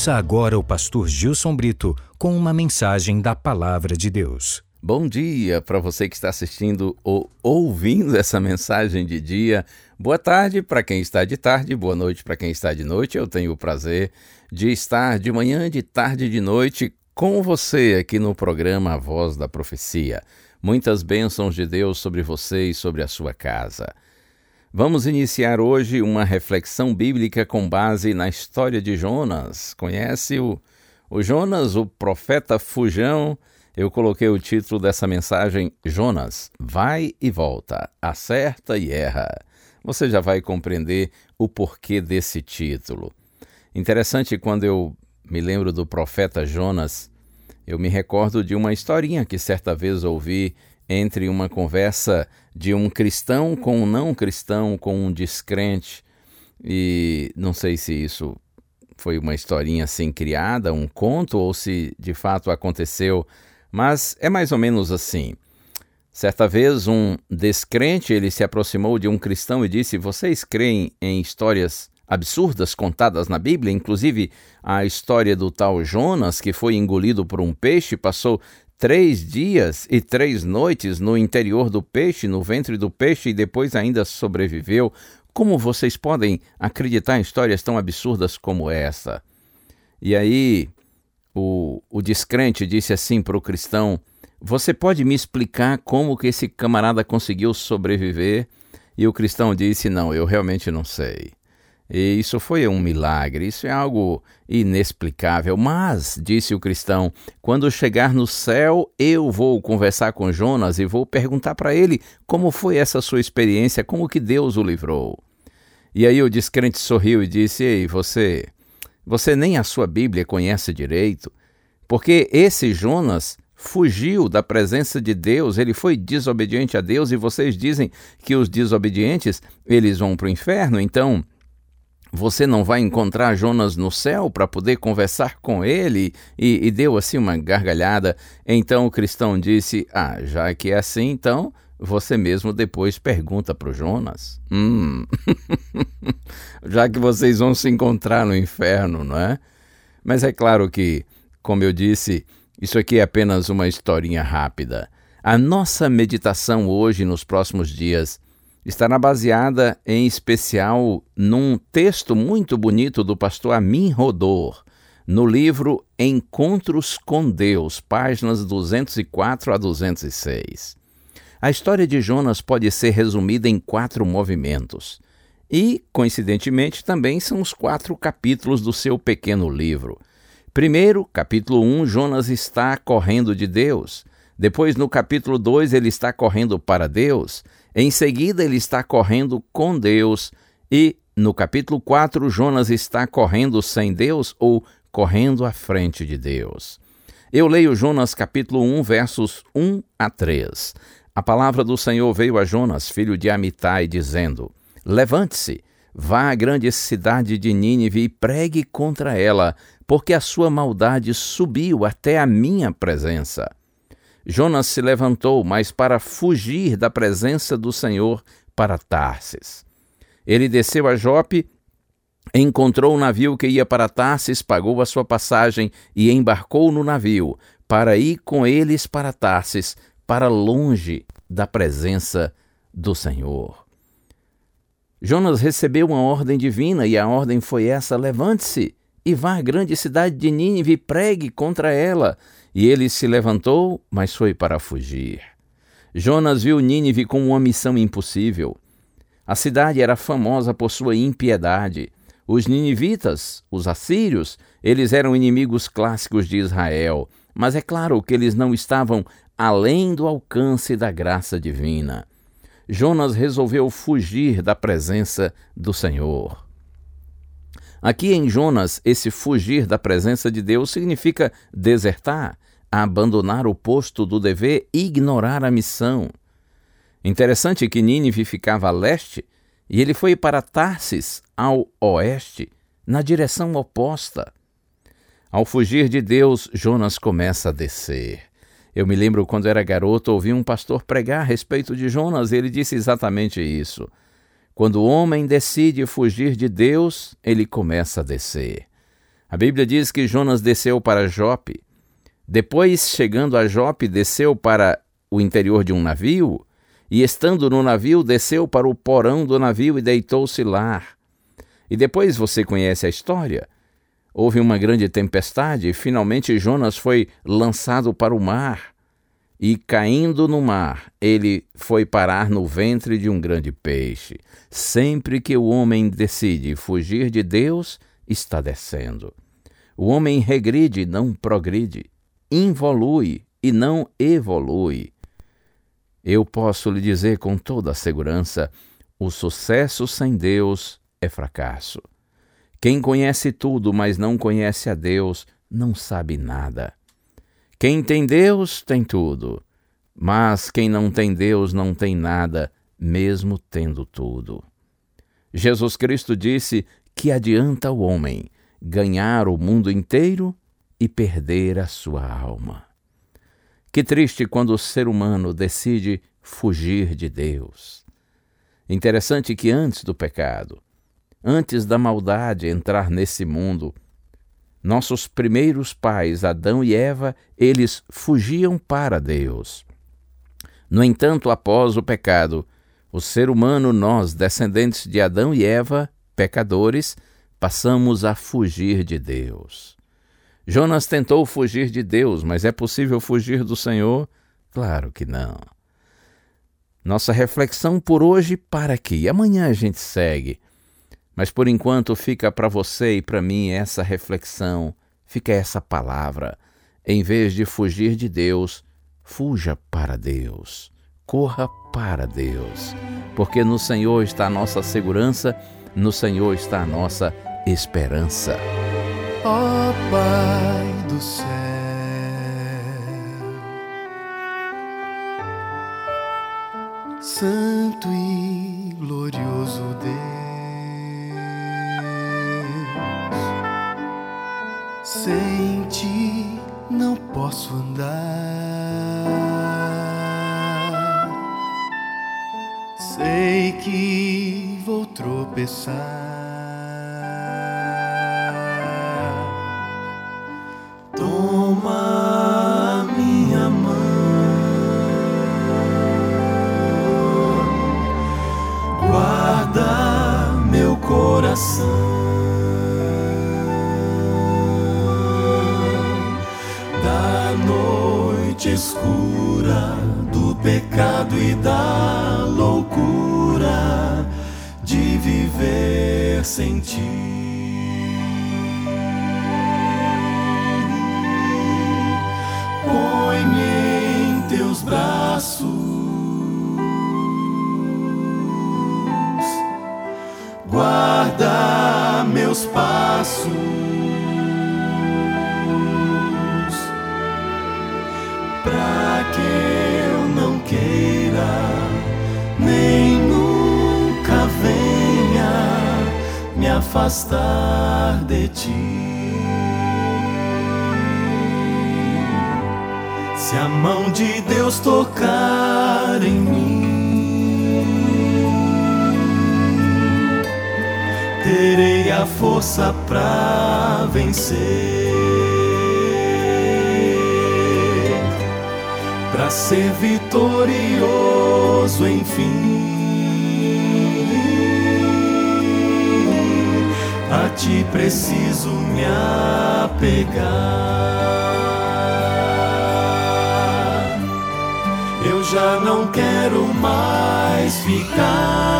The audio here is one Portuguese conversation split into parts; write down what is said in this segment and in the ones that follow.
Ouça agora o pastor Gilson Brito com uma mensagem da Palavra de Deus. Bom dia para você que está assistindo ou ouvindo essa mensagem de dia. Boa tarde para quem está de tarde, boa noite para quem está de noite. Eu tenho o prazer de estar de manhã, de tarde e de noite com você aqui no programa A Voz da Profecia. Muitas bênçãos de Deus sobre você e sobre a sua casa. Vamos iniciar hoje uma reflexão bíblica com base na história de Jonas. Conhece o, o Jonas, o profeta fujão? Eu coloquei o título dessa mensagem: Jonas, vai e volta, acerta e erra. Você já vai compreender o porquê desse título. Interessante quando eu me lembro do profeta Jonas, eu me recordo de uma historinha que certa vez ouvi entre uma conversa de um cristão com um não cristão, com um descrente, e não sei se isso foi uma historinha assim criada, um conto, ou se de fato aconteceu, mas é mais ou menos assim. Certa vez um descrente ele se aproximou de um cristão e disse: "Vocês creem em histórias absurdas contadas na Bíblia, inclusive a história do tal Jonas que foi engolido por um peixe, passou três dias e três noites no interior do peixe, no ventre do peixe, e depois ainda sobreviveu. Como vocês podem acreditar em histórias tão absurdas como essa? E aí, o, o descrente disse assim para o cristão: Você pode me explicar como que esse camarada conseguiu sobreviver? E o cristão disse: Não, eu realmente não sei. E isso foi um milagre, isso é algo inexplicável. Mas, disse o cristão, quando chegar no céu, eu vou conversar com Jonas e vou perguntar para ele como foi essa sua experiência, como que Deus o livrou. E aí o descrente sorriu e disse: Ei, você, você nem a sua Bíblia conhece direito, porque esse Jonas fugiu da presença de Deus, ele foi desobediente a Deus e vocês dizem que os desobedientes, eles vão para o inferno, então você não vai encontrar Jonas no céu para poder conversar com ele? E, e, deu assim uma gargalhada. Então o cristão disse: Ah, já que é assim, então você mesmo depois pergunta para o Jonas. Hum, já que vocês vão se encontrar no inferno, não é? Mas é claro que, como eu disse, isso aqui é apenas uma historinha rápida. A nossa meditação hoje, nos próximos dias, estará baseada em especial num texto muito bonito do pastor Amin Rodor, no livro Encontros com Deus, páginas 204 a 206. A história de Jonas pode ser resumida em quatro movimentos. E, coincidentemente, também são os quatro capítulos do seu pequeno livro. Primeiro, capítulo 1, Jonas está correndo de Deus. Depois, no capítulo 2, ele está correndo para Deus. Em seguida, ele está correndo com Deus. E no capítulo 4, Jonas está correndo sem Deus ou correndo à frente de Deus. Eu leio Jonas capítulo 1, versos 1 a 3. A palavra do Senhor veio a Jonas, filho de Amitai, dizendo: Levante-se, vá à grande cidade de Nínive e pregue contra ela, porque a sua maldade subiu até a minha presença. Jonas se levantou, mas para fugir da presença do Senhor para Tarsis. Ele desceu a Jope, encontrou um navio que ia para Tarsis, pagou a sua passagem e embarcou no navio para ir com eles para Tarsis, para longe da presença do Senhor. Jonas recebeu uma ordem divina e a ordem foi essa: levante-se e vá à grande cidade de Nínive e pregue contra ela e ele se levantou, mas foi para fugir. Jonas viu Nínive com uma missão impossível. A cidade era famosa por sua impiedade. Os ninivitas, os assírios, eles eram inimigos clássicos de Israel, mas é claro que eles não estavam além do alcance da graça divina. Jonas resolveu fugir da presença do Senhor. Aqui em Jonas, esse fugir da presença de Deus significa desertar, abandonar o posto do dever e ignorar a missão. Interessante que Nínive ficava a leste e ele foi para Tarsis, ao oeste, na direção oposta. Ao fugir de Deus, Jonas começa a descer. Eu me lembro quando era garoto, ouvi um pastor pregar a respeito de Jonas e ele disse exatamente isso. Quando o homem decide fugir de Deus, ele começa a descer. A Bíblia diz que Jonas desceu para Jope. Depois, chegando a Jope, desceu para o interior de um navio e, estando no navio, desceu para o porão do navio e deitou-se lá. E depois você conhece a história. Houve uma grande tempestade e finalmente Jonas foi lançado para o mar. E caindo no mar, ele foi parar no ventre de um grande peixe. Sempre que o homem decide fugir de Deus, está descendo. O homem regride, não progride, involui e não evolui. Eu posso lhe dizer com toda a segurança: o sucesso sem Deus é fracasso. Quem conhece tudo, mas não conhece a Deus, não sabe nada. Quem tem Deus tem tudo, mas quem não tem Deus não tem nada, mesmo tendo tudo. Jesus Cristo disse que adianta o homem ganhar o mundo inteiro e perder a sua alma. Que triste quando o ser humano decide fugir de Deus. Interessante que antes do pecado, antes da maldade entrar nesse mundo, nossos primeiros pais, Adão e Eva, eles fugiam para Deus. No entanto, após o pecado, o ser humano, nós, descendentes de Adão e Eva, pecadores, passamos a fugir de Deus. Jonas tentou fugir de Deus, mas é possível fugir do Senhor? Claro que não. Nossa reflexão por hoje para aqui. Amanhã a gente segue. Mas por enquanto fica para você e para mim essa reflexão, fica essa palavra. Em vez de fugir de Deus, fuja para Deus. Corra para Deus. Porque no Senhor está a nossa segurança, no Senhor está a nossa esperança ó Pai do céu. Santo e sem ti não posso andar, sei que vou tropeçar. Noite escura, do pecado e da loucura de viver sem ti. Põe-me em teus braços guarda meus passos. Afastar de ti. Se a mão de Deus tocar em mim terei a força pra vencer, pra ser vitorioso enfim. A ti preciso me apegar. Eu já não quero mais ficar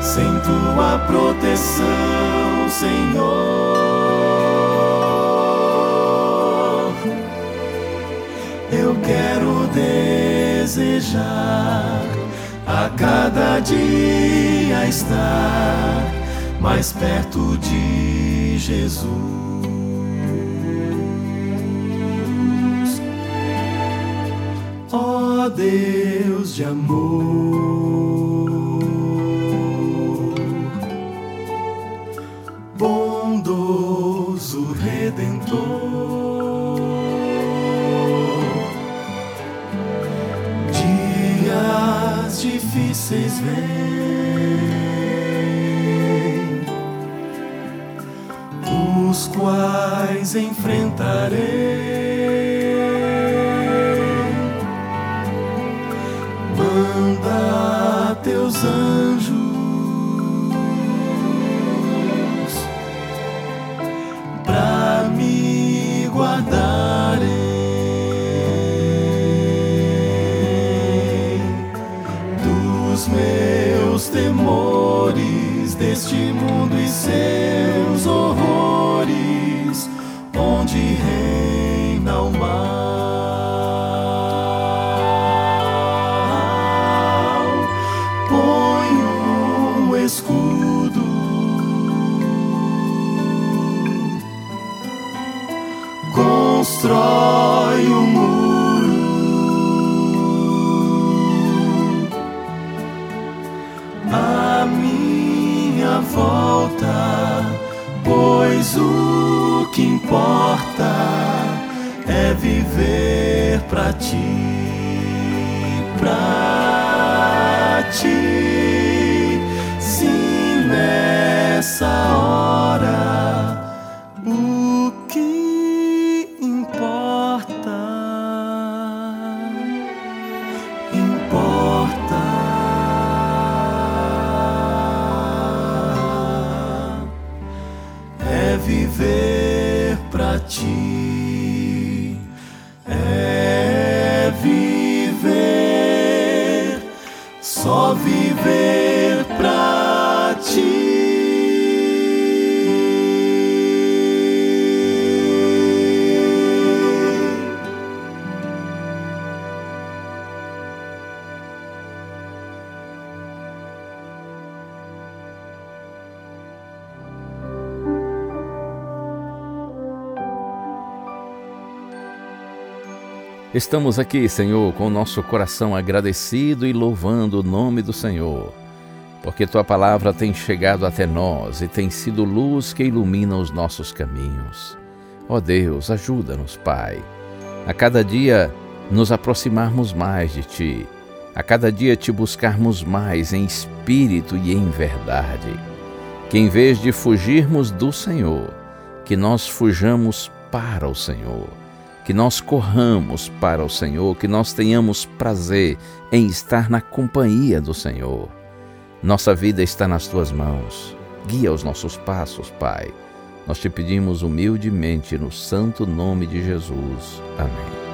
sem tua proteção, Senhor. Eu quero desejar a cada dia estar mais perto de Jesus. Ó oh Deus de amor, bondoso Redentor. Difíceis vêm, os quais enfrentarei. Meus temores deste mundo e seus horrores, onde reina pra ti, viver Estamos aqui, Senhor, com o nosso coração agradecido e louvando o nome do Senhor, porque tua palavra tem chegado até nós e tem sido luz que ilumina os nossos caminhos. Ó oh Deus, ajuda-nos, Pai, a cada dia nos aproximarmos mais de ti, a cada dia te buscarmos mais em espírito e em verdade. Que em vez de fugirmos do Senhor, que nós fujamos para o Senhor que nós corramos para o Senhor, que nós tenhamos prazer em estar na companhia do Senhor. Nossa vida está nas tuas mãos. Guia os nossos passos, Pai. Nós te pedimos humildemente no santo nome de Jesus. Amém.